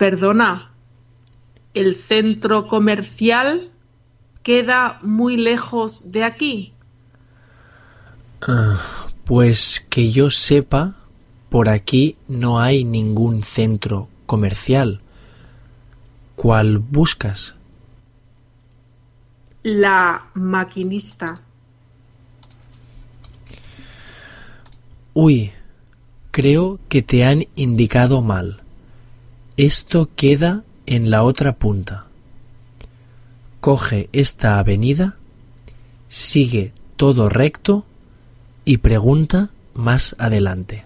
Perdona, ¿el centro comercial queda muy lejos de aquí? Ah, pues que yo sepa, por aquí no hay ningún centro comercial. ¿Cuál buscas? La maquinista. Uy, creo que te han indicado mal. Esto queda en la otra punta. Coge esta avenida, sigue todo recto y pregunta más adelante.